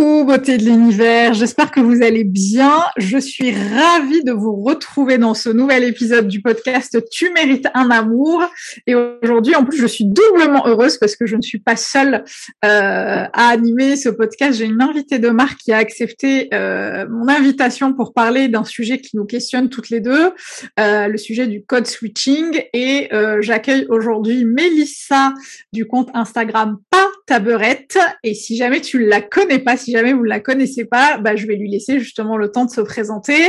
Coucou beauté de l'univers, j'espère que vous allez bien. Je suis ravie de vous retrouver dans ce nouvel épisode du podcast Tu mérites un amour. Et aujourd'hui, en plus, je suis doublement heureuse parce que je ne suis pas seule euh, à animer ce podcast. J'ai une invitée de marque qui a accepté euh, mon invitation pour parler d'un sujet qui nous questionne toutes les deux, euh, le sujet du code switching. Et j'accueille aujourd'hui Mélissa du compte Instagram Taberette. Et si jamais tu la connais pas, si jamais vous ne la connaissez pas, bah, je vais lui laisser justement le temps de se présenter,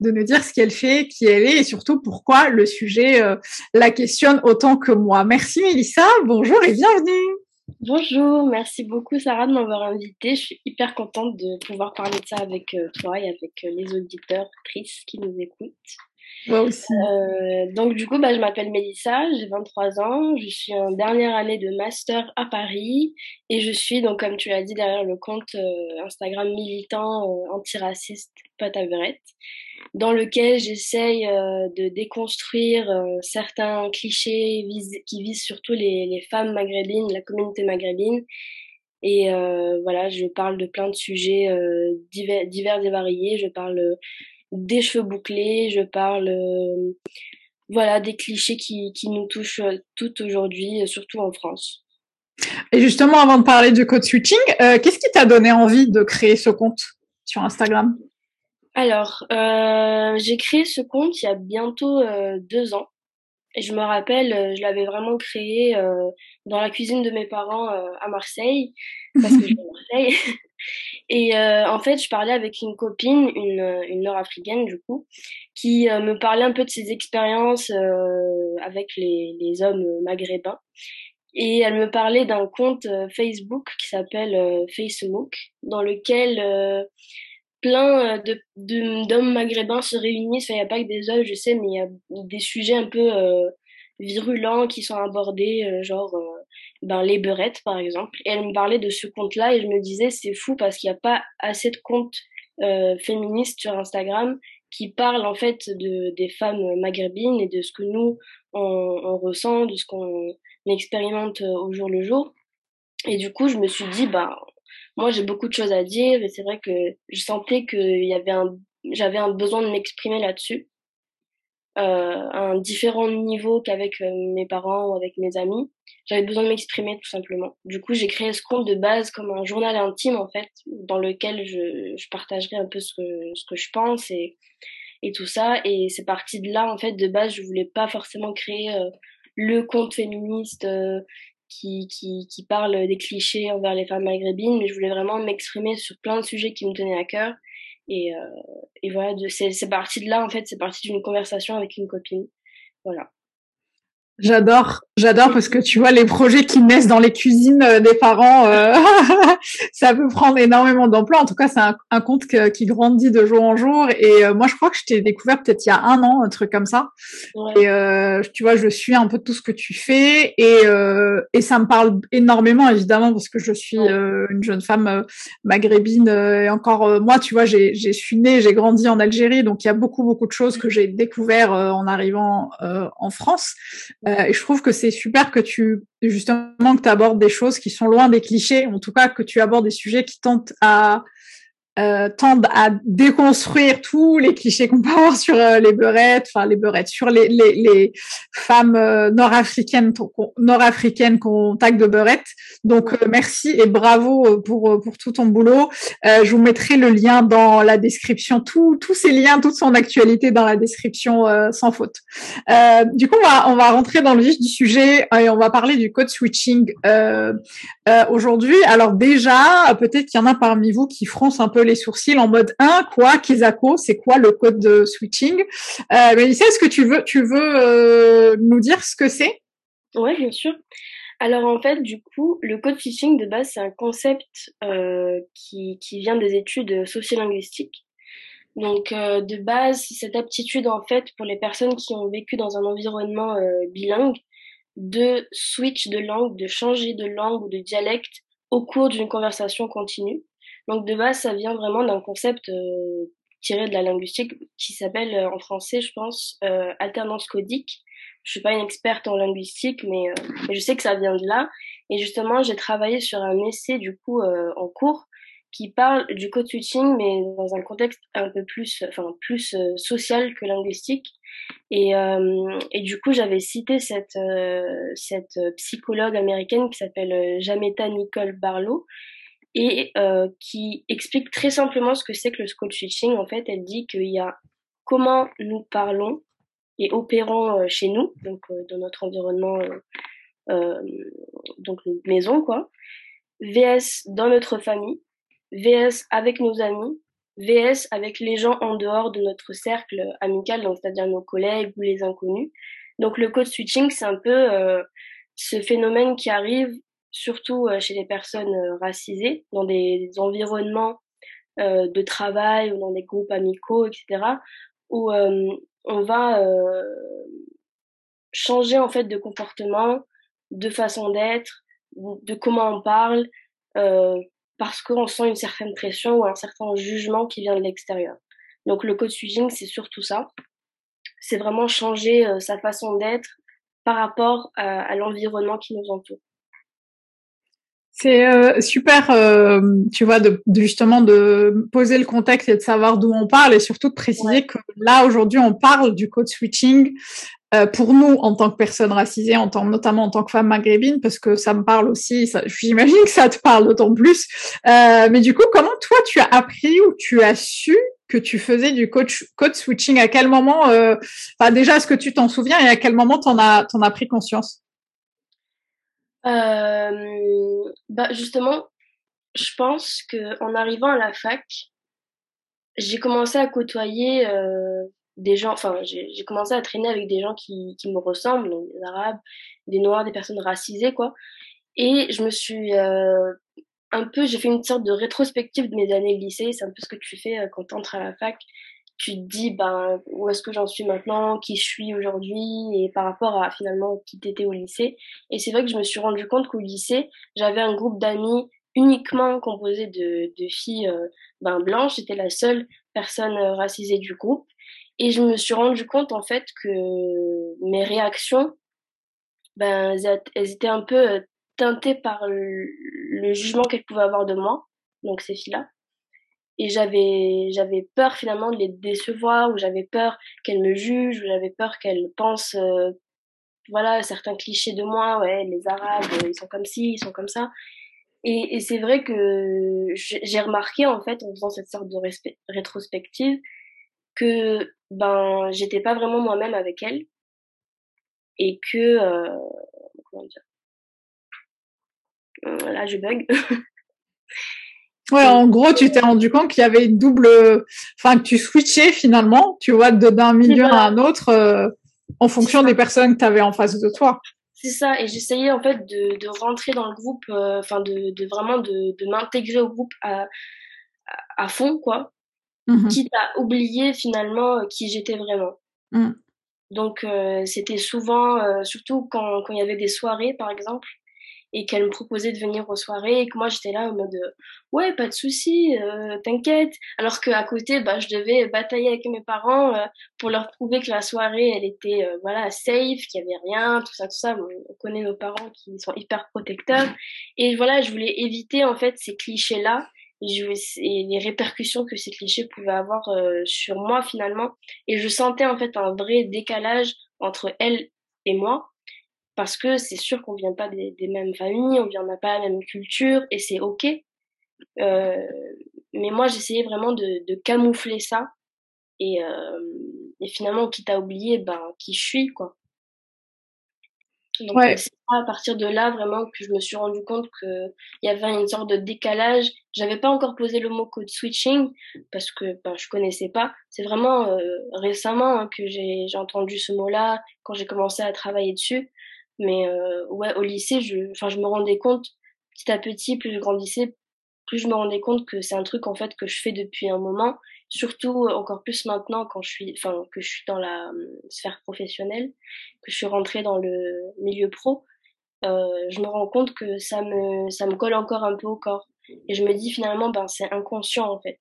de nous dire ce qu'elle fait, qui elle est et surtout pourquoi le sujet euh, la questionne autant que moi. Merci Mélissa, bonjour et bienvenue. Bonjour, merci beaucoup Sarah de m'avoir invitée. Je suis hyper contente de pouvoir parler de ça avec euh, toi et avec euh, les auditeurs, Chris qui nous écoutent. Moi aussi. Euh, donc du coup, bah, je m'appelle Mélissa, j'ai 23 ans, je suis en dernière année de master à Paris et je suis donc comme tu l'as dit derrière le compte euh, Instagram militant euh, antiraciste Pataverette, dans lequel j'essaye euh, de déconstruire certains clichés qui visent surtout les, les, femmes maghrébines, la communauté maghrébine. Et voilà, je parle de plein de sujets divers, divers et variés. Je parle des cheveux bouclés, je parle euh, voilà des clichés qui, qui nous touchent euh, toutes aujourd'hui, euh, surtout en France. Et justement, avant de parler du code switching, qu'est-ce qui t'a donné envie de créer ce compte sur Instagram? Alors, j'ai créé ce compte il y a bientôt deux ans. Et je me rappelle, je l'avais vraiment créé dans la cuisine de mes parents à Marseille, parce que je suis à Marseille. Et euh, en fait, je parlais avec une copine, une, nord-africaine du coup, qui euh, me parlait un peu de ses expériences euh, avec les, les hommes maghrébins. Et elle me parlait d'un compte Facebook qui s'appelle Facebook, dans lequel plein de d'hommes maghrébins se réunissent. il n'y a pas que des hommes, je sais, mais il y a des sujets un peu virulents qui sont abordés, genre ben, les beurettes par exemple. Et elle me parlait de ce compte-là et je me disais c'est fou parce qu'il n'y a pas assez de comptes euh, féministes sur Instagram qui parlent en fait de des femmes maghrébines et de ce que nous on, on ressent, de ce qu'on expérimente au jour le jour. Et du coup je me suis dit bah moi j'ai beaucoup de choses à dire et c'est vrai que je sentais qu'il y avait un j'avais un besoin de m'exprimer là-dessus euh, un différent niveau qu'avec euh, mes parents ou avec mes amis. J'avais besoin de m'exprimer tout simplement. Du coup, j'ai créé ce compte de base comme un journal intime en fait, dans lequel je, je partagerai un peu ce que, ce que je pense et, et tout ça. Et c'est parti de là en fait. De base, je voulais pas forcément créer euh, le compte féministe euh, qui, qui, qui parle des clichés envers les femmes maghrébines, mais je voulais vraiment m'exprimer sur plein de sujets qui me tenaient à cœur et, euh, et voilà, c'est parti de là, en fait, c'est parti d'une conversation avec une copine. Voilà. J'adore, j'adore parce que tu vois les projets qui naissent dans les cuisines euh, des parents, euh, ça peut prendre énormément d'ampleur. En tout cas, c'est un, un, compte qui grandit de jour en jour. Et euh, moi, je crois que je t'ai découvert peut-être il y a un an, un truc comme ça. Et tu vois, je suis un peu tout ce que tu fais et et ça me parle énormément évidemment parce que je suis une jeune femme maghrébine et encore moi, tu vois, j'ai j'ai suis née, j'ai grandi en Algérie, donc il y a beaucoup beaucoup de choses que j'ai découvert en arrivant en France. Euh, je trouve que c'est c'est super que tu justement que tu abordes des choses qui sont loin des clichés, en tout cas que tu abordes des sujets qui tentent à euh, tendent à déconstruire tous les clichés qu'on peut avoir sur euh, les beurettes, enfin les beurettes, sur les, les, femmes euh, nord-africaines nord-africaines qu'on tag de beurettes. Donc euh, merci et bravo pour pour tout ton boulot. je vous mettrai le lien dans la description, tous tous ces liens, toute son actualité dans la description sans faute. du coup, on va on va rentrer dans le vif du sujet et on va parler du code switching aujourd'hui. Alors déjà, peut-être qu'il y en a parmi vous qui froncent un peu les sourcils en mode 1, quoi, Kizako, c'est quoi le code de switching? Euh, Mélissa, est-ce que tu veux, tu veux euh, nous dire ce que c'est? Oui, bien sûr. Alors en fait, du coup, le code switching de base, c'est un concept euh, qui, qui vient des études sociolinguistiques. Donc euh, de base, cette aptitude en fait pour les personnes qui ont vécu dans un environnement bilingue de switch de langue, de changer de langue ou de dialecte au cours d'une conversation continue. Donc de base, ça vient vraiment d'un concept euh, tiré de la linguistique qui s'appelle euh, en français, je pense, euh, alternance codique. Je suis pas une experte en linguistique, mais, mais, je sais que ça vient de là. Et justement, j'ai travaillé sur un essai du coup en cours qui parle du code switching, mais dans un contexte un peu plus, enfin plus social que linguistique. Et, et du coup, j'avais cité cette cette psychologue américaine qui s'appelle Jameta Nicole Barlow, et euh, qui explique très simplement ce que c'est que le code switching. En fait, elle dit qu'il y a comment nous parlons et opérons euh, chez nous, donc euh, dans notre environnement, donc maison, quoi. VS dans notre famille, VS avec nos amis, VS avec les gens en dehors de notre cercle amical, donc c'est-à-dire nos collègues ou les inconnus. Donc le code switching, c'est un peu ce phénomène qui arrive surtout euh, chez les personnes euh, racisées, dans des, environnements euh, de travail ou dans des groupes amicaux, etc., où on va changer en fait de comportement, de façon d'être, de comment on parle, parce qu'on sent une certaine pression ou un certain jugement qui vient de l'extérieur. Donc le code switching, c'est surtout ça. C'est vraiment changer sa façon d'être par rapport à l'environnement qui nous entoure. C'est euh, super, euh, tu vois, de, justement de poser le contexte et de savoir d'où on parle et surtout de préciser que là aujourd'hui on parle du code switching euh, pour nous en tant que personnes racisées, en tant, notamment en tant que femme maghrébine, parce que ça me parle aussi. J'imagine que ça te parle d'autant plus. mais du coup, comment toi tu as appris ou tu as su que tu faisais du coach, code switching? À quel moment Enfin, déjà, est-ce que tu t'en souviens et à quel moment t'en as t'en as pris conscience? Euh, bah justement, je pense que en arrivant à la fac, j'ai commencé à côtoyer euh, des gens, enfin j'ai commencé à traîner avec des gens qui, qui me ressemblent, donc des arabes, des noirs, des personnes racisées quoi. Et je me suis euh, un peu, j'ai fait une sorte de rétrospective de mes années de lycée, c'est un peu ce que tu fais euh, quand tu entres à la fac tu te dis ben où est-ce que j'en suis maintenant, qui je suis aujourd'hui et par rapport à finalement qui t'étais au lycée. Et c'est vrai que je me suis rendu compte qu'au lycée, j'avais un groupe d'amis uniquement composé de, de filles euh, ben, blanches, j'étais la seule personne euh, racisée du groupe. Et je me suis rendu compte en fait que mes réactions ben elles étaient un peu euh, teintées par le jugement qu'elles pouvaient avoir de moi, donc ces filles-là et j'avais j'avais peur finalement de les décevoir ou j'avais peur qu'elles me jugent ou j'avais peur qu'elles pensent euh, voilà certains clichés de moi ouais les arabes ils sont comme ci ils sont comme ça. Et, et c'est vrai que j'ai remarqué en fait en faisant cette sorte de rétrospective que ben j'étais pas vraiment moi-même avec elles. Et que euh, comment dire? Là je bug Ouais, en gros, tu t'es rendu compte qu'il y avait une double, enfin que tu switchais finalement, tu vois, d'un milieu à un autre euh, en fonction des personnes que tu avais en face de toi. C'est ça, et j'essayais en fait de, de rentrer dans le groupe, euh, enfin de, de vraiment de, de m'intégrer au groupe à, à, fond, quoi, mmh quitte à oublier finalement euh, qui j'étais vraiment. Mmh. Donc c'était souvent, surtout quand quand il y avait des soirées par exemple, et qu'elle me proposait de venir aux soirées et que moi j'étais là en mode ouais pas de souci euh, t'inquiète. Alors qu'à côté bah je devais batailler avec mes parents euh, pour leur prouver que la soirée elle était euh, voilà safe qu'il y avait rien tout ça tout ça. On connaît nos parents qui sont hyper protecteurs. Et voilà je voulais éviter en fait ces clichés là et les répercussions que ces clichés pouvaient avoir sur moi finalement. Et je sentais en fait un vrai décalage entre elle et moi parce que c'est sûr qu'on vient pas des, mêmes familles, on vient n'a pas la même culture et c'est ok. Euh, mais moi j'essayais vraiment de, de, camoufler ça et, euh, et finalement quitte à oublier ben qui je suis quoi. Donc c'est à partir de là vraiment que je me suis rendu compte que il y avait une sorte de décalage. J'avais pas encore posé le mot code switching parce que ben, je connaissais pas. C'est vraiment euh, récemment hein, que j'ai entendu ce mot-là quand j'ai commencé à travailler dessus. Mais euh, ouais, au lycée, je, enfin, je me rendais compte petit à petit, plus je grandissais, plus je me rendais compte que c'est un truc en fait que je fais depuis un moment. Surtout encore plus maintenant quand je suis, enfin, que je suis dans la euh, sphère professionnelle, que je suis rentrée dans le milieu pro. Euh, je me rends compte que ça me, ça me colle encore un peu au corps. Et je me dis finalement, ben c'est inconscient en fait.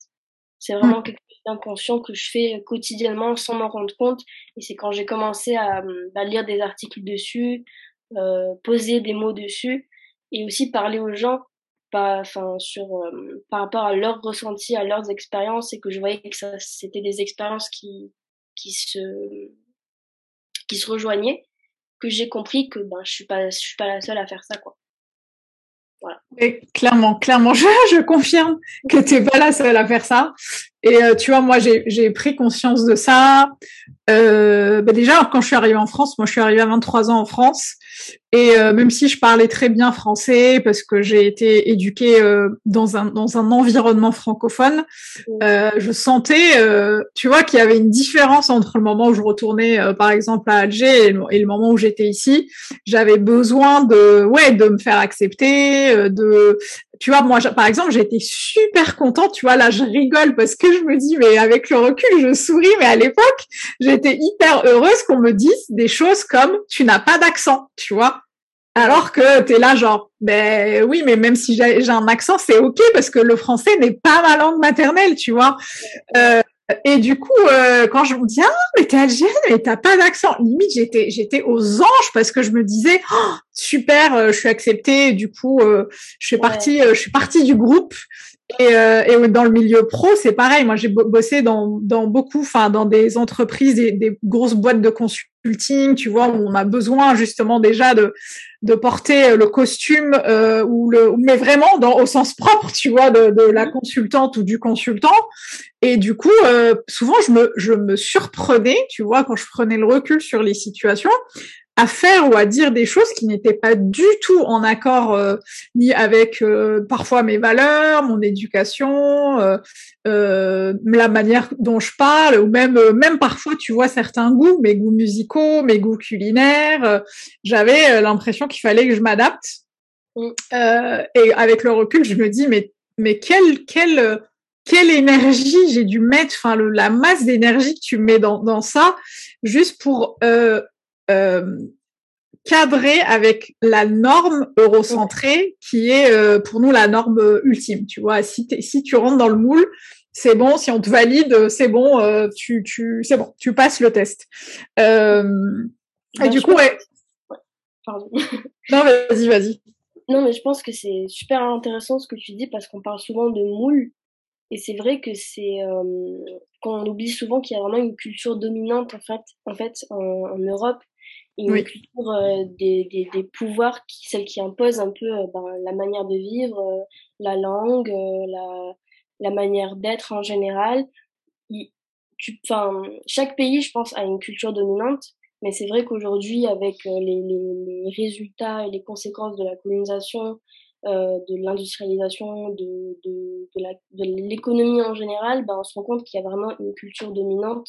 C'est vraiment quelque chose d'inconscient que je fais quotidiennement sans m'en rendre compte. Et c'est quand j'ai commencé à, à, lire des articles dessus, euh, poser des mots dessus et aussi parler aux gens pas, enfin, sur, euh, par rapport à leurs ressentis, à leurs expériences et que je voyais que ça, c'était des expériences qui, qui se, qui se rejoignaient, que j'ai compris que ben, je suis pas, je suis pas la seule à faire ça, quoi. Voilà. Et clairement, clairement, je, je confirme que tu n'es pas la seule à faire ça. Et euh, tu vois, moi, j'ai pris conscience de ça. Euh, bah déjà, quand je suis arrivée en France, moi, je suis arrivée à 23 ans en France. Et euh, même si je parlais très bien français, parce que j'ai été éduquée euh, dans un dans un environnement francophone, euh, je sentais, tu vois, qu'il y avait une différence entre le moment où je retournais, par exemple, à Alger et le, et le moment où j'étais ici. J'avais besoin de, ouais, de me faire accepter, de tu vois, moi, par exemple, été super contente. Tu vois, là, je rigole parce que je me dis, mais avec le recul, je souris. Mais à l'époque, j'étais hyper heureuse qu'on me dise des choses comme tu n'as pas d'accent, tu vois. Alors que tu es là, genre, ben oui, mais même si j'ai un accent, c'est ok parce que le français n'est pas ma langue maternelle, tu vois. Euh, et du coup, euh, quand je me dis ah mais t'es algérienne mais t'as pas d'accent, limite j'étais j'étais aux anges parce que je me disais oh, super, euh, je suis acceptée. du coup, euh, je suis partie, je suis partie du groupe. Et, et dans le milieu pro, c'est pareil. Moi, j'ai bossé dans dans beaucoup, enfin dans des entreprises, des, des grosses boîtes de consulting, tu vois, où on a besoin justement déjà de de porter le costume euh, ou le mais vraiment dans au sens propre tu vois de, de la consultante ou du consultant et du coup euh, souvent je me je me surprenais tu vois quand je prenais le recul sur les situations à faire ou à dire des choses qui n'étaient pas du tout en accord euh, ni avec euh, parfois mes valeurs, mon éducation, euh, euh, la manière dont je parle, ou même même parfois tu vois certains goûts, mes goûts musicaux, mes goûts culinaires. J'avais l'impression qu'il fallait que je m'adapte. Mm. et avec le recul, je me dis mais mais quelle quelle quelle énergie j'ai dû mettre, enfin la masse d'énergie que tu mets dans, dans ça, juste pour euh, euh, cadré avec la norme eurocentrée qui est euh, pour nous la norme euh, ultime. Tu vois, si, si tu rentres dans le moule, c'est bon. Si on te valide, c'est bon. tu, tu, c'est bon. Tu passes le test. et du coup, ouais. Pardon. non, vas-y, vas-y. Non, mais je pense que c'est super intéressant ce que tu dis parce qu'on parle souvent de moule. Et c'est vrai que c'est qu'on oublie souvent qu'il y a vraiment une culture dominante en fait, en fait en Europe une culture euh, des, des, des, pouvoirs, qui, celle qui impose un peu euh, ben, la manière de vivre, euh, la langue, la, la manière d'être en général. tu, chaque pays, je pense, a une culture dominante, mais c'est vrai qu'aujourd'hui, avec les, les, les, résultats et les conséquences de la colonisation, euh, de l'industrialisation, de, de, de l'économie en général, ben, on se rend compte qu'il y a vraiment une culture dominante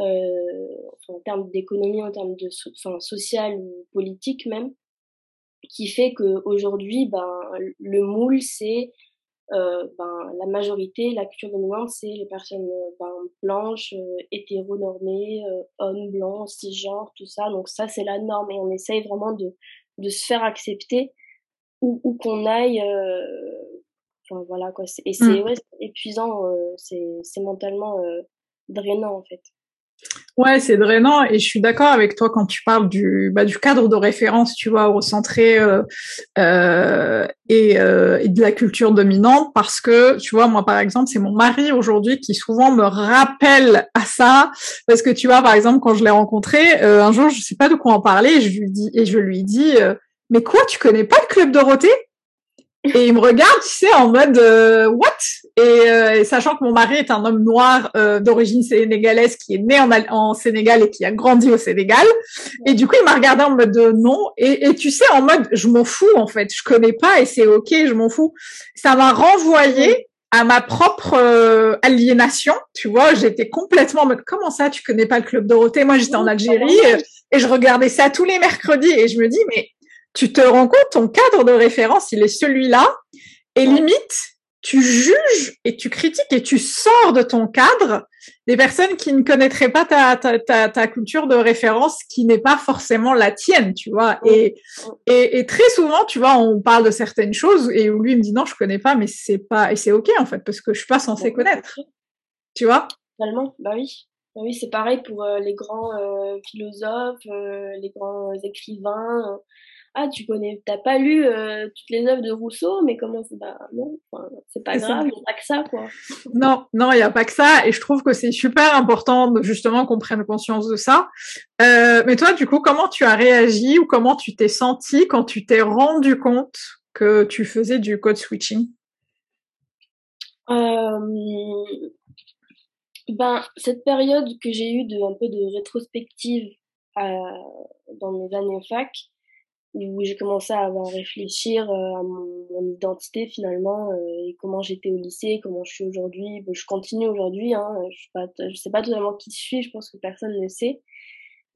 euh, en termes d'économie, en termes de enfin, social ou politique même, qui fait qu'aujourd'hui, ben, le moule, c'est euh, ben, la majorité, la culture dominante, c'est les personnes ben, blanches, euh, hétéronormées, euh, hommes blancs, cisgenres, tout ça. Donc ça, c'est la norme et on essaye vraiment de, de se faire accepter où, où qu'on aille. Enfin, voilà quoi. Et c'est mmh. ouais, épuisant, c'est mentalement drainant en fait. Ouais, c'est drainant et je suis d'accord avec toi quand tu parles du bah, du cadre de référence, tu vois, recentré euh, euh, et, euh, et de la culture dominante parce que tu vois, moi par exemple, c'est mon mari aujourd'hui qui souvent me rappelle à ça parce que tu vois, par exemple, quand je l'ai rencontré euh, un jour, je sais pas de quoi en parler, et je lui dis et je lui dis mais quoi, tu connais pas le club Dorothée? Et il me regarde, tu sais, en mode euh, what? Euh, et, sachant que mon mari est un homme noir euh, d'origine sénégalaise qui est né en, en, Sénégal et qui a grandi au Sénégal. Et du coup, il m'a regardé en mode non. Et, et, tu sais, en mode je m'en fous en fait, je connais pas et c'est ok, je m'en fous. Ça m'a renvoyé à ma propre aliénation, tu vois, j'étais complètement en mode comment ça, tu connais pas le club Dorothée? Moi, j'étais en Algérie et je regardais ça tous les mercredis et je me dis mais tu te rends compte, ton cadre de référence, il est celui-là, et limite, tu juges et tu critiques et tu sors de ton cadre des personnes qui ne connaîtraient pas ta, ta, ta, ta culture de référence qui n'est pas forcément la tienne, tu vois. Et, et, et, très souvent, tu vois, on parle de certaines choses et où lui me dit non, je connais pas, mais c'est pas, et c'est ok en fait, parce que je suis pas censée connaître. Tu vois? Totalement, bah oui. Bah oui, c'est pareil pour euh, les grands euh, philosophes, euh, les grands écrivains ah tu connais t'as pas lu euh, toutes les œuvres de Rousseau mais comment c'est bah non c'est pas grave il n'y a pas que ça quoi. Non non il n'y a pas que ça et je trouve que c'est super important justement qu'on prenne conscience de ça. Euh, mais toi du coup comment tu as réagi ou comment tu t'es senti quand tu t'es rendu compte que tu faisais du code switching? Euh, ben cette période que j'ai eue de un peu de rétrospective dans mes années fac où j'ai commencé à, réfléchir euh, à mon, identité finalement euh, et comment j'étais au lycée, comment je suis aujourd'hui. je continue aujourd'hui, hein, je je sais pas totalement qui je suis, je pense que personne ne le sait.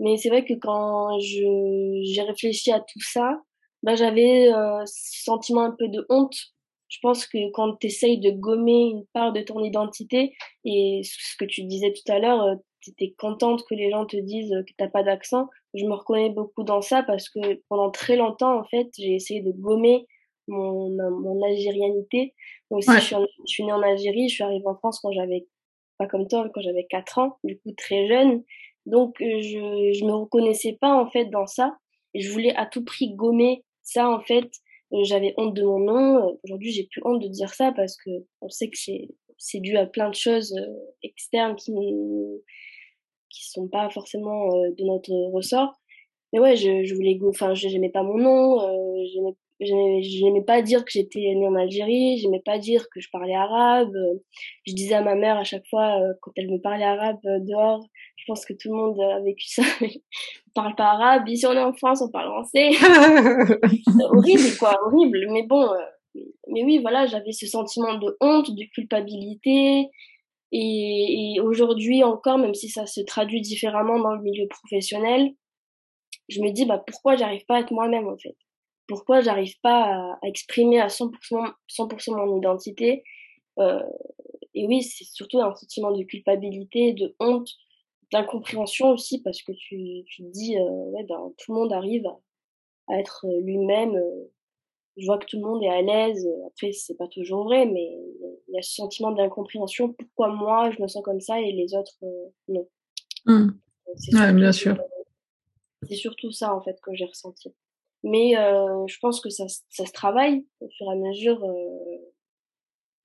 Mais c'est vrai que quand j'ai réfléchi à tout ça, bah j'avais euh, ce sentiment un peu de honte. Je pense que quand tu essayes de gommer une part de ton identité et ce que tu disais tout à l'heure, t'étais contente que les gens te disent que t'as pas d'accent. Je me reconnais beaucoup dans ça parce que pendant très longtemps, en fait, j'ai essayé de gommer mon, mon algérianité. aussi, je, suis je suis née en Algérie, je suis arrivée en France quand j'avais, pas comme toi, quand j'avais 4 ans, du coup très jeune. Donc, euh, je, je me reconnaissais pas, en fait, dans ça. Je voulais à tout prix gommer ça, en fait. Euh, j'avais honte de mon nom. Aujourd'hui, j'ai plus honte de dire ça parce que on sait que c'est, c'est dû à plein de choses euh, externes qui nous, qui sont pas forcément euh, de notre ressort. Mais ouais, je, je voulais, enfin, j'aimais pas mon nom, euh, j'aimais pas dire que j'étais née en Algérie, j'aimais pas dire que je parlais arabe. Je disais à ma mère à chaque fois euh, quand elle me parlait arabe dehors, je pense que tout le monde a vécu ça. on parle pas arabe, ici on est en France, on parle français. horrible quoi, horrible. Mais bon, mais oui, voilà, j'avais ce sentiment de honte, de culpabilité, et, et aujourd'hui encore, même si ça se traduit différemment dans le milieu professionnel, je me dis bah pourquoi j'arrive pas à être moi-même en fait? Pourquoi j'arrive pas à, exprimer à 100%, 100% mon identité? Euh, Et oui, c'est surtout un sentiment de culpabilité, de honte, d'incompréhension aussi parce que tu, tu te dis euh, ouais ben tout le monde arrive à, à être lui-même euh, je vois que tout le monde est à l'aise. Après, c'est pas toujours vrai, mais il y a ce sentiment d'incompréhension. Pourquoi moi, je me sens comme ça et les autres, euh, non? Mmh. Ouais, bien sûr. c'est surtout ça, en fait, que j'ai ressenti. Mais euh, je pense que ça, ça se travaille au fur et à mesure. Euh,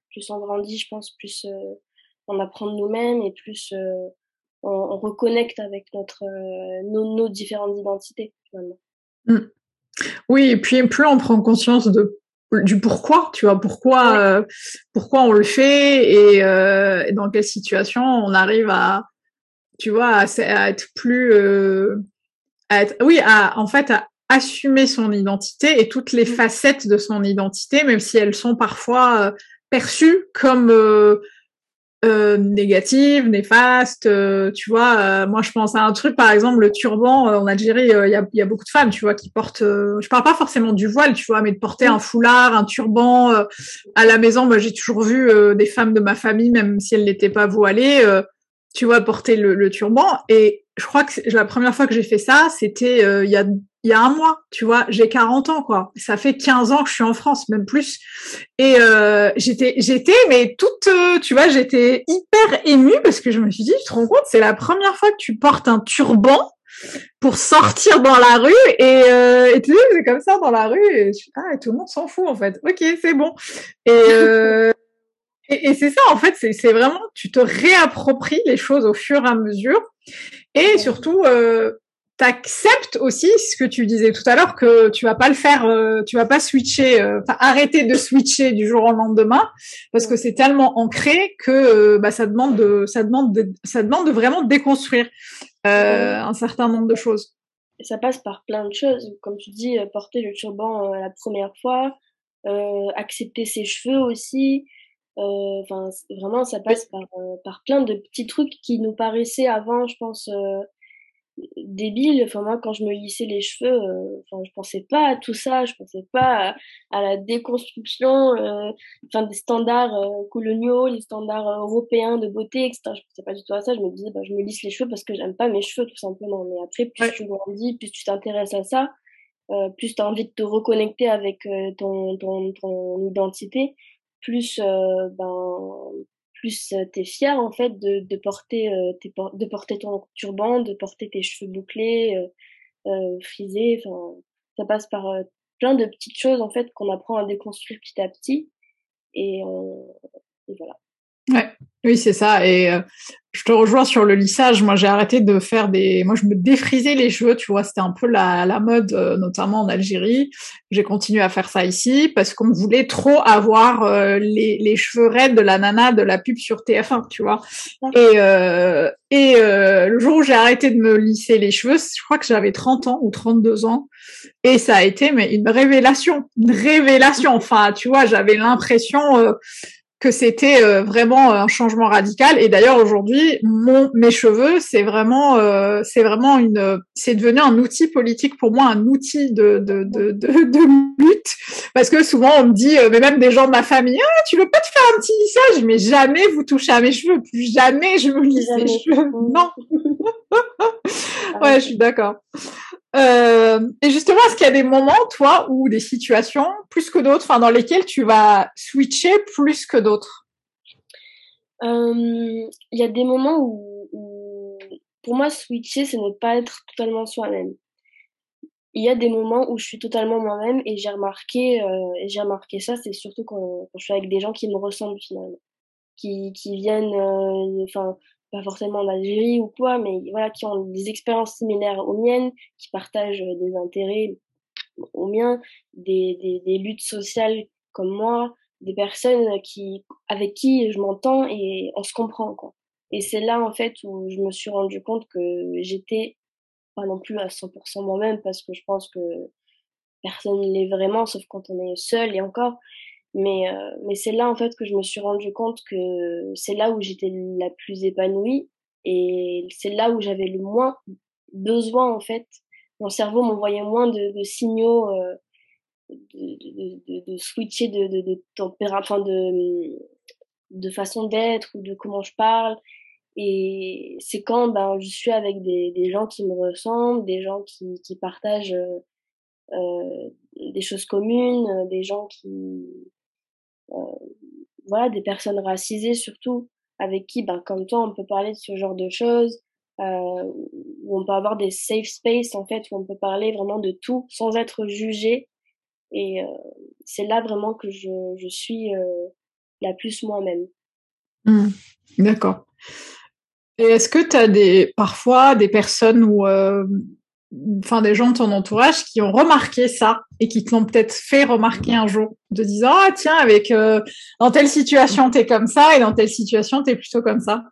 plus on grandit, je pense, plus euh, on apprend de nous-mêmes et plus euh, on, on, reconnecte avec notre, nos, nos différentes identités, finalement. Mmh. Oui, et puis plus on prend conscience de du pourquoi, tu vois, pourquoi euh, pourquoi on le fait et, euh, et, dans quelle situation on arrive à tu vois à, à être plus euh, à être oui à en fait à assumer son identité et toutes les mmh. facettes de son identité même si elles sont parfois euh, perçues comme euh, euh, négative, néfaste. Euh, tu vois, euh, moi je pense à un truc, par exemple, le turban en Algérie, il y a, y, a, beaucoup de femmes, tu vois, qui portent. je parle pas forcément du voile, tu vois, mais de porter un foulard, un turban à la maison. Moi, j'ai toujours vu des femmes de ma famille, même si elles n'étaient pas voilées, tu vois, porter le, le, turban. Et je crois que la première fois que j'ai fait ça, c'était il y a il y a un mois, tu vois, j'ai 40 ans, quoi. Ça fait 15 ans que je suis en France, même plus. Et euh, j'étais, j'étais, mais toute, euh, tu vois, j'étais hyper émue parce que je me suis dit, tu te rends compte, c'est la première fois que tu portes un turban pour sortir dans la rue et, euh, et tu sais, c'est comme ça dans la rue et, ah, tout le monde s'en fout en fait. Ok, c'est bon. Et, et, c'est ça en fait, c'est vraiment, tu te réappropries les choses au fur et à mesure et surtout, t'acceptes aussi ce que tu disais tout à l'heure que tu vas pas le faire, euh, tu vas pas switcher, euh, arrêter de switcher du jour au lendemain parce que c'est tellement ancré que euh, bah, ça demande de, ça demande de, ça demande de vraiment déconstruire un certain nombre de choses. Et ça passe par plein de choses, comme tu dis, porter le turban la première fois, accepter ses cheveux aussi. Enfin, vraiment, ça passe par, par plein de petits trucs qui nous paraissaient avant, je pense débile. Enfin, moi, quand je me lissais les cheveux, euh, enfin, je pensais pas à tout ça. Je pensais pas à, la déconstruction, euh, enfin, des standards euh, coloniaux, les standards européens de beauté, etc. Je pensais pas du tout à ça. Je me disais, bah, je me lisse les cheveux parce que j'aime pas mes cheveux, tout simplement. Mais après, plus tu grandis, plus tu t'intéresses à ça, plus tu as envie de te reconnecter avec ton, ton, ton identité, plus, ben, plus euh, t'es fier en fait de, porter euh, de porter ton turban, de porter tes cheveux bouclés, euh, frisés. Enfin, ça passe par plein de petites choses en fait qu'on apprend à déconstruire petit à petit et, et voilà. Ouais, oui, c'est ça. Et je te rejoins sur le lissage. Moi, j'ai arrêté de faire des. Moi, je me défrisais les cheveux. Tu vois, c'était un peu la, la mode, euh, notamment en Algérie. J'ai continué à faire ça ici parce qu'on voulait trop avoir euh, les, les cheveux raides de la nana de la pub sur TF1, tu vois. Et euh, et le jour où j'ai arrêté de me lisser les cheveux, je crois que j'avais 30 ans ou 32 ans, et ça a été mais une révélation, une révélation. Enfin, tu vois, j'avais l'impression que c'était euh, vraiment un changement radical. Et d'ailleurs aujourd'hui mon mes cheveux c'est vraiment euh, c'est vraiment une c'est devenu un outil politique pour moi un outil de de de de, de lutte. Parce que souvent on me dit euh, mais même des gens de ma famille ah tu veux pas te faire un petit lissage? Mais jamais vous touchez à mes cheveux. Plus jamais je me lisse les cheveux. Non. Ouais je suis d'accord euh, et justement, est-ce qu'il y a des moments, toi, ou des situations plus que d'autres, enfin, dans lesquelles tu vas switcher plus que d'autres? Euh, Il y a des moments où, pour moi, switcher, c'est ne pas être totalement soi-même. Il y a des moments où je suis totalement moi-même et j'ai remarqué, euh, j'ai remarqué ça, c'est surtout quand, je suis avec des gens qui me ressemblent finalement, qui, qui viennent, enfin, pas forcément en Algérie ou quoi, mais voilà, qui ont des expériences similaires aux miennes, qui partagent euh, des intérêts aux miens, des, des, des luttes sociales comme moi, des personnes qui, avec qui je m'entends et on se comprend, quoi. Et c'est là, en fait, où je me suis rendu compte que j'étais pas non plus à 100% moi-même parce que je pense que personne ne l'est vraiment, sauf quand on est seul et encore. Mais, euh, mais c'est là, en fait, que je me suis rendu compte que c'est là où j'étais la plus épanouie et c'est là où j'avais le moins besoin, en fait. Mon cerveau m'envoyait moins de, de signaux euh, de, de, de, switcher de, de, de température, de, de façon d'être ou de comment je parle. Et c'est quand ben, je suis avec des, des gens qui me ressemblent, des gens qui, qui partagent euh, euh des choses communes, des gens qui, voilà, des personnes racisées surtout, avec qui, ben, comme toi, on peut parler de ce genre de choses, euh, où on peut avoir des safe space, en fait, où on peut parler vraiment de tout sans être jugé. Et euh, c'est là vraiment que je, je suis euh, la plus moi-même. Mmh. D'accord. Et est-ce que tu as des, parfois des personnes où euh, enfin des gens de ton entourage qui ont remarqué ça et qui te l'ont peut-être fait remarquer un jour, de disant ah tiens avec euh, dans telle situation t'es comme ça et dans telle situation t'es plutôt comme ça.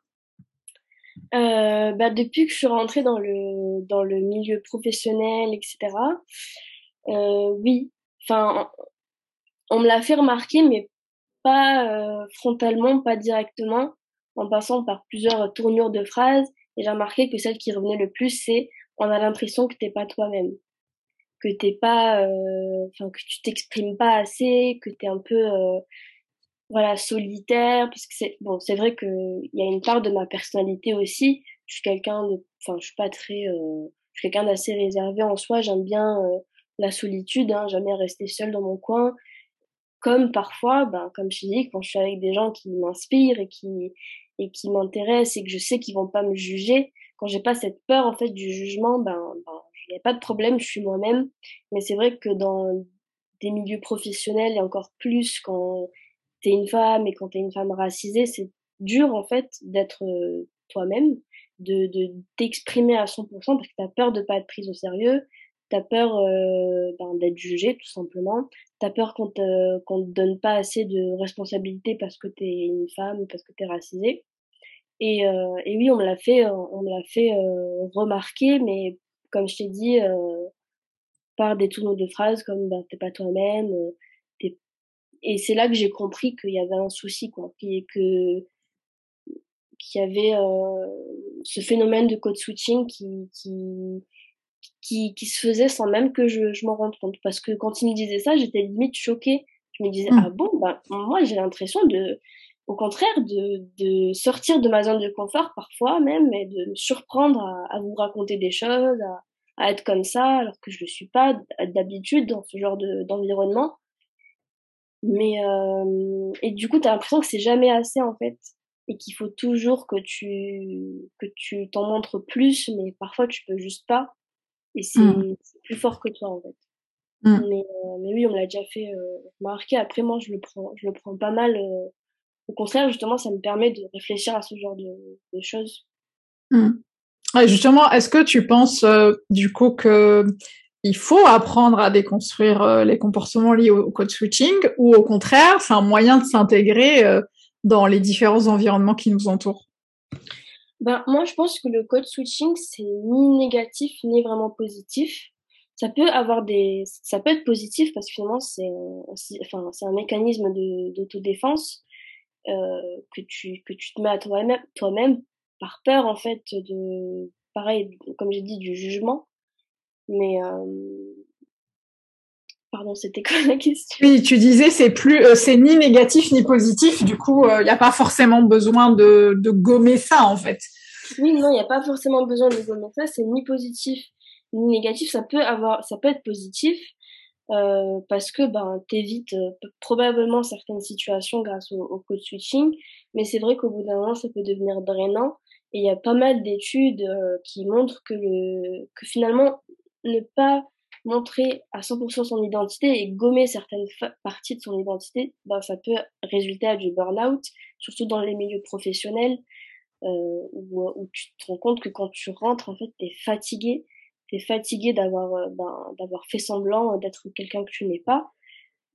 Euh, bah, depuis que je suis rentrée dans le dans le milieu professionnel etc. Euh, oui, enfin on me l'a fait remarquer mais pas euh, frontalement, pas directement, en passant par plusieurs tournures de phrases. Et j'ai remarqué que celle qui revenait le plus, c'est on a l'impression que t'es pas toi-même, que t'es pas, euh, enfin que tu t'exprimes pas assez, que t'es un peu, euh, voilà, solitaire, parce que c'est bon, c'est vrai que il y a une part de ma personnalité aussi. Je suis quelqu'un de, enfin, je suis pas très, euh, je suis quelqu'un d'assez réservé en soi. J'aime bien la solitude, hein, jamais rester seule dans mon coin. Comme parfois, ben, comme je dis, quand je suis avec des gens qui m'inspirent et qui, et qui m'intéressent et que je sais qu'ils vont pas me juger, quand j'ai pas cette peur en fait du jugement, ben, ben n'y pas de problème, je suis moi-même. Mais c'est vrai que dans des milieux professionnels et encore plus quand t'es une femme et quand t'es une femme racisée, c'est dur en fait d'être euh, toi-même, de, de t'exprimer à 100% parce que t'as peur de pas être prise au sérieux, t'as peur euh, ben, d'être jugée tout simplement, t'as peur qu'on te qu'on te donne pas assez de responsabilités parce que t'es une femme ou parce que t'es racisée. Et, euh, et oui, on me l'a fait, on me l'a fait euh, remarquer, mais comme je t'ai dit, euh, par des tourneaux de phrases comme ben, t'es pas toi-même. Et c'est là que j'ai compris qu'il y avait un souci, quoi, qui que qu'il y avait ce phénomène de code switching qui, qui qui, qui se faisait sans même que je, je m'en rende compte. Parce que quand il me disait ça, j'étais limite choquée. Je me disais, mmh. ah bon, bah, moi j'ai l'impression de, au contraire, de, de sortir de ma zone de confort parfois même et de me surprendre à, à vous raconter des choses, à, à, être comme ça, alors que je ne suis pas d'habitude dans ce genre d'environnement. Mais euh, et du coup, tu as l'impression que c'est jamais assez en fait et qu'il faut toujours que tu que tu t'en montres plus, mais parfois tu peux juste pas et c'est mmh. plus fort que toi en fait. Mmh. Mais, euh, mais oui, on me l'a déjà fait euh, remarquer. Après, moi, je le prends, je le prends pas mal. Au contraire, justement, ça me permet de réfléchir à ce genre de, de choses. Mmh. justement, est-ce que tu penses euh, du coup que il faut apprendre à déconstruire euh, les comportements liés au, code switching ou au contraire, c'est un moyen de s'intégrer euh, dans les différents environnements qui nous entourent? Ben, moi, je pense que le code switching, c'est ni négatif ni vraiment positif. Ça peut avoir des, ça peut être positif parce que finalement, c'est, enfin, c'est un mécanisme de, d'autodéfense euh, que tu, que tu te mets à toi-même, toi-même par peur en fait de, pareil, comme j'ai dit, du jugement. Mais euh, Pardon, c'était quoi la question? Oui, tu disais c'est plus, euh, c'est ni négatif ni positif. Du coup, il euh, n'y a pas forcément besoin de, de gommer ça en fait. Oui, non, il n'y a pas forcément besoin de gommer ça. C'est ni positif ni négatif. Ça peut avoir, ça peut être positif euh, parce que ben t'évites euh, probablement certaines situations grâce au, au code switching. Mais c'est vrai qu'au bout d'un moment, ça peut devenir drainant. Et il y a pas mal d'études qui montrent que le, que finalement ne pas montrer à 100% son identité et gommer certaines parties de son identité, ben, ça peut résulter à du burn-out, surtout dans les milieux professionnels, euh, où, où, tu te rends compte que quand tu rentres, en fait, t'es fatigué, t'es fatigué d'avoir euh, ben, d'avoir fait semblant d'être quelqu'un que tu n'es pas.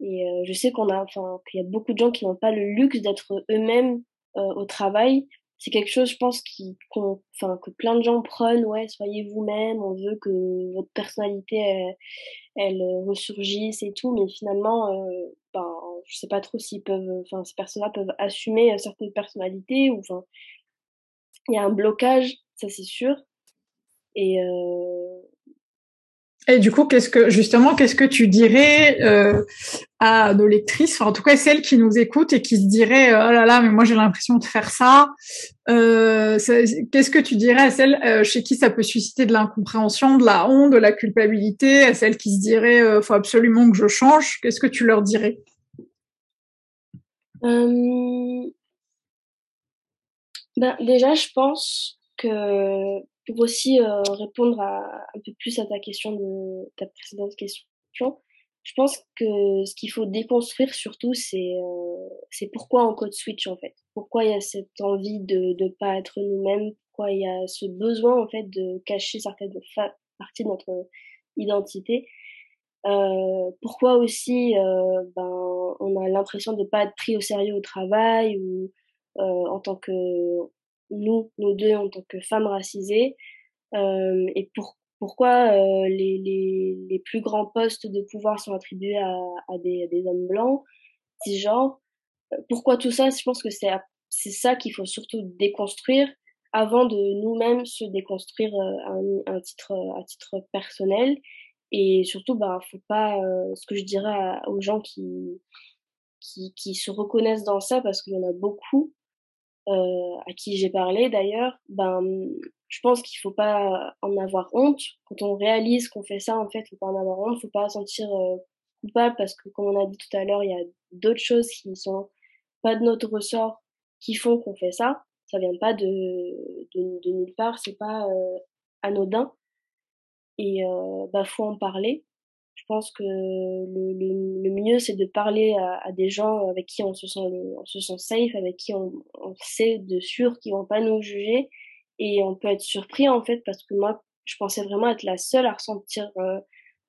Et euh, je sais qu'on a, enfin, qu'il y a beaucoup de gens qui n'ont pas le luxe d'être eux-mêmes euh, au travail c'est quelque chose, je pense, qui, enfin, que plein de gens prennent. Ouais, soyez vous-même. On veut que votre personnalité, elle, elle ressurgisse et tout. Mais finalement, euh, ben, je sais pas trop s'ils peuvent, enfin, ces personnes-là peuvent assumer certaines personnalités ou, enfin, il y a un blocage, ça c'est sûr. Et, et du coup, qu'est-ce que justement, qu'est-ce que tu dirais euh, à nos lectrices, enfin, en tout cas celles qui nous écoutent et qui se diraient oh là là, mais moi j'ai l'impression de faire ça. Euh, qu'est-ce que tu dirais à celles euh, chez qui ça peut susciter de l'incompréhension, de la honte, de la culpabilité, à celles qui se diraient euh, faut absolument que je change. Qu'est-ce que tu leur dirais? Ben, déjà, je pense que pour aussi euh, répondre un peu plus à ta question de ta précédente question, je pense que ce qu'il faut déconstruire surtout, c'est euh, pourquoi on code switch en fait. Pourquoi il y a cette envie de ne pas être nous-mêmes, pourquoi il y a ce besoin en fait de cacher certaines parties de notre identité? Euh, pourquoi aussi ben, on a l'impression de ne pas être pris au sérieux au travail ou en tant que nous, nous deux en tant que femmes racisées, euh, et pour, pourquoi euh, les, les, les, plus grands postes de pouvoir sont attribués à, à, des, des, hommes blancs, genre euh, Pourquoi tout ça? Je pense que c'est c'est ça qu'il faut surtout déconstruire avant de nous-mêmes se déconstruire à un, un, titre à titre personnel. Et surtout bah faut pas ce que je dirais aux gens qui qui, qui se reconnaissent dans ça parce qu'il y en a beaucoup à qui j'ai parlé d'ailleurs, ben je pense qu'il faut pas en avoir honte. Quand on réalise qu'on fait ça, en fait, faut pas en avoir honte, faut pas sentir coupable parce que, comme on a dit tout à l'heure, il y a d'autres choses qui sont pas de notre ressort qui font qu'on fait ça. Ça vient pas de, de, de nulle part, c'est pas euh, anodin. Et euh, bah faut en parler. Pense que le, le, le mieux c'est de parler à, à, des gens avec qui on se sent on se sent safe, avec qui on, on sait de sûr qu'ils vont pas nous juger et on peut être surpris en fait parce que moi je pensais vraiment être la seule à ressentir euh,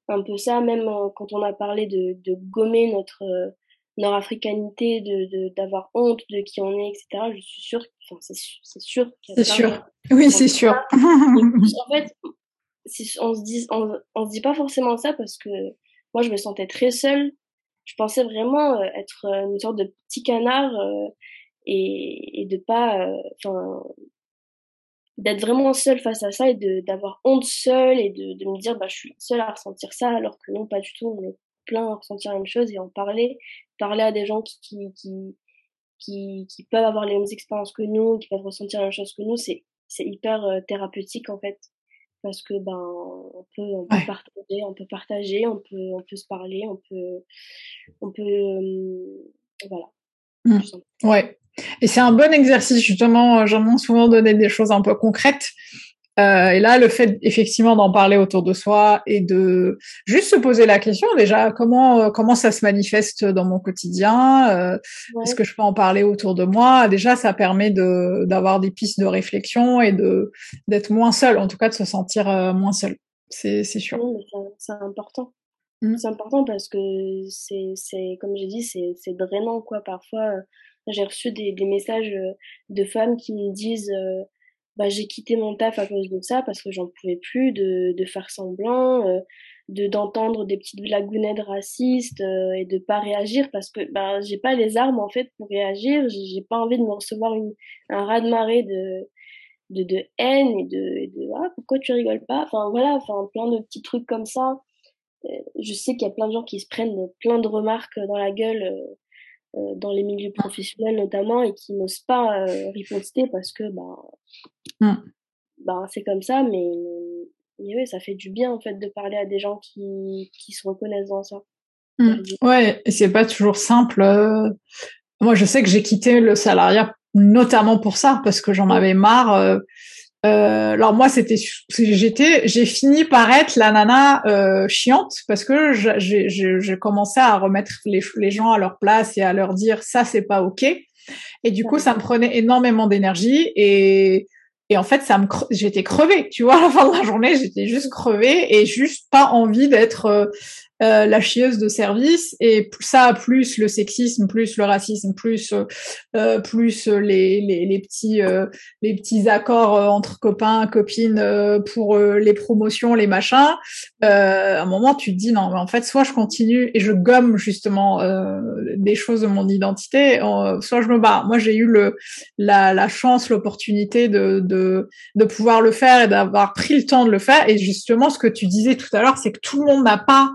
un peu ça, même euh, quand on a parlé de, de gommer notre euh, nord-africanité, de d'avoir honte de qui on est, etc. Je suis sûre, enfin c'est sûr C'est sûr. Oui, c'est sûr. en fait, on se dit, on, se dit pas forcément ça parce que moi je me sentais très seule. Je pensais vraiment euh, être une sorte de petit canard et, et de pas, enfin d'être vraiment seule face à ça et d'avoir honte seule et de, me dire bah je suis seule à ressentir ça alors que non pas du tout on est plein à ressentir la même chose et en parler parler à des gens qui qui qui, qui peuvent avoir les mêmes expériences que nous qui peuvent ressentir la même chose que nous c'est c'est hyper euh, thérapeutique en fait parce que ben on peut on peut partager on peut partager on peut on peut se parler on peut on peut euh, voilà mmh. ouais et c'est un bon exercice, justement, j'en ai souvent donné des choses un peu concrètes. Euh, et là, le fait effectivement d'en parler autour de soi et de juste se poser la question déjà comment euh, comment ça se manifeste dans mon quotidien, euh, est-ce que je peux en parler autour de moi? Déjà, ça permet de d'avoir des pistes de réflexion et de d'être moins seul, en tout cas de se sentir euh, moins seul. C'est c'est sûr. c'est important. Mmh. C'est important parce que c'est c'est comme j'ai dit c'est c'est drainant quoi parfois j'ai reçu des, des, messages euh, de femmes qui me disent euh, bah, j'ai quitté mon taf à cause de ça parce que j'en pouvais plus de, de faire semblant, euh, de d'entendre des petites blagounettes racistes et de pas réagir parce que bah, j'ai pas les armes en fait pour réagir. J'ai pas envie de me recevoir une, un raz de marée de, de, haine et de, de ah pourquoi tu rigoles pas? Enfin voilà, enfin plein de petits trucs comme ça. Je sais qu'il y a plein de gens qui se prennent plein de remarques dans la gueule euh, dans les milieux professionnels notamment et qui n'osent pas euh, riposter parce que bah, mm. bah c'est comme ça mais, mais oui, ça fait du bien en fait de parler à des gens qui, qui se reconnaissent dans ça. Mm. Ouais, et c'est pas toujours simple. Euh. Moi, je sais que j'ai quitté le salariat notamment pour ça parce que j'en avais marre euh, alors moi c'était j'étais j'ai fini par être la nana euh, chiante parce que j'ai commencé à remettre les, les gens à leur place et à leur dire ça c'est pas ok. Et du coup ça me prenait énormément d'énergie et et en fait ça me j'étais crevée tu vois à la fin de la journée j'étais juste crevée et juste pas envie d'être euh, la chieuse de service et ça plus le sexisme plus le racisme plus euh, plus les, les, les petits euh, les petits accords euh, entre copains copines euh, pour les promotions les machins à un moment tu te dis non mais en fait soit je continue et je gomme justement des choses de mon identité soit je me bats moi j'ai eu le la, la chance l'opportunité de, de de pouvoir le faire et d'avoir pris le temps de le faire. Et justement ce que tu disais tout à l'heure c'est que tout le monde n'a pas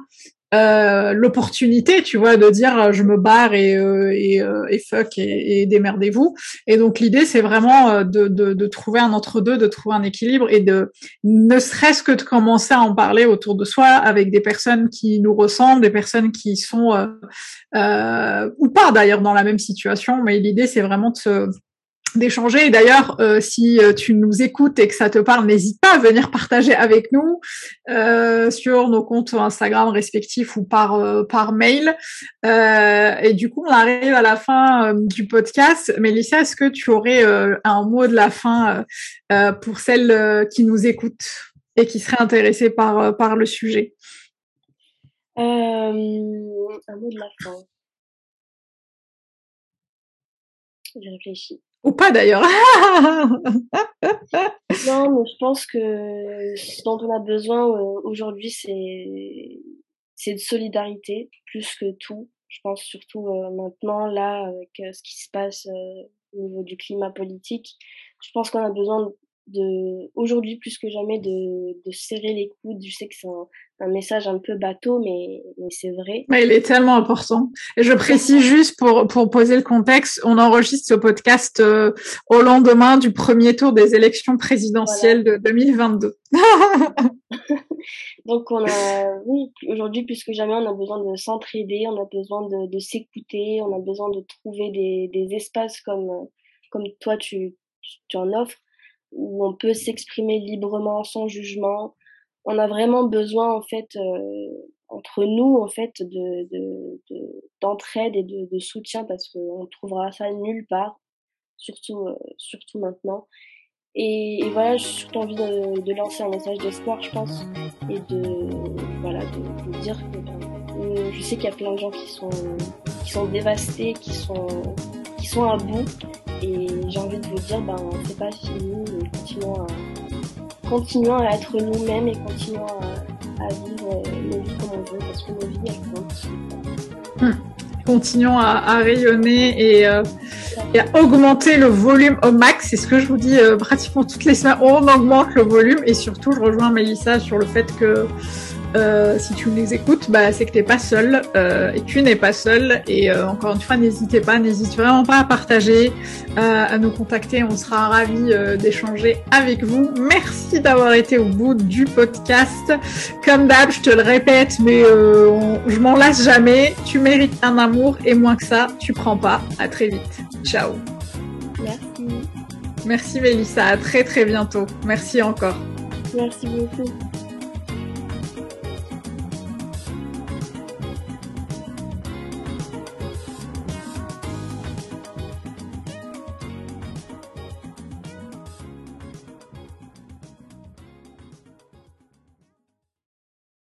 euh, l'opportunité, tu vois, de dire euh, je me barre et euh, et, et, fuck et, et démerdez-vous. Et donc l'idée c'est vraiment de, de, de, trouver un entre deux, de trouver un équilibre et de ne serait-ce que de commencer à en parler autour de soi avec des personnes qui nous ressemblent, des personnes qui sont euh, ou pas d'ailleurs dans la même situation. Mais l'idée c'est vraiment de se d'échanger. D'ailleurs, euh, si euh, tu nous écoutes et que ça te parle, n'hésite pas à venir partager avec nous euh, sur nos comptes Instagram respectifs ou par mail. et du coup, on arrive à la fin du podcast. Mélissa, est-ce que tu aurais un mot de la fin pour celles qui nous écoutent et qui seraient intéressées par par le sujet? Un mot de la fin. Je réfléchis. Ou pas d'ailleurs. non, mais je pense que ce dont on a besoin euh, aujourd'hui, c'est de solidarité plus que tout. Je pense surtout euh, maintenant là avec euh, ce qui se passe au niveau du climat politique. Je pense qu'on a besoin de aujourd'hui plus que jamais de, de serrer les coudes. Je sais que c'est un, un message un peu bateau, mais, mais c'est vrai. Mais il est tellement important. Et je précise juste pour, pour poser le contexte, on enregistre ce podcast euh, au lendemain du premier tour des élections présidentielles de 2022. Donc on a, oui, aujourd'hui plus que jamais, on a besoin de s'entraider, on a besoin de, de s'écouter, on a besoin de trouver des, des espaces comme, comme toi tu, tu en offres, où on peut s'exprimer librement, sans jugement, on a vraiment besoin en fait euh, entre nous en fait de d'entraide de, et de, soutien parce qu'on trouvera ça nulle part, surtout euh, surtout maintenant. Et, voilà, j'ai surtout envie de, lancer un message d'espoir, je pense, et de voilà de, dire que ben, je sais qu'il y a plein de gens qui sont qui sont dévastés, qui sont qui sont à bout, et j'ai envie de vous dire ben c'est pas fini, continuons à continuons à être nous-mêmes et continuons à, à vivre euh, nos vies comme on veut, parce que nos vies, elles comptent. Hmm. Continuons à, à rayonner et, euh, et, à augmenter le volume au max. C'est ce que je vous dis euh, pratiquement toutes les semaines. On augmente le volume et surtout, je rejoins Mélissa sur le fait que euh, si tu nous écoutes, bah, c'est que tu n'es pas seul euh, et tu n'es pas seul. Et euh, encore une fois, n'hésitez pas, n'hésite vraiment pas à partager, à nous contacter. On sera ravis d'échanger avec vous. Merci d'avoir été au bout du podcast. Comme d'hab, je te le répète, mais je m'en lasse jamais. Tu mérites un amour et moins que ça, tu prends pas. À très vite. Ciao. Merci. Merci Mélissa. À très très bientôt. Merci encore. Merci beaucoup.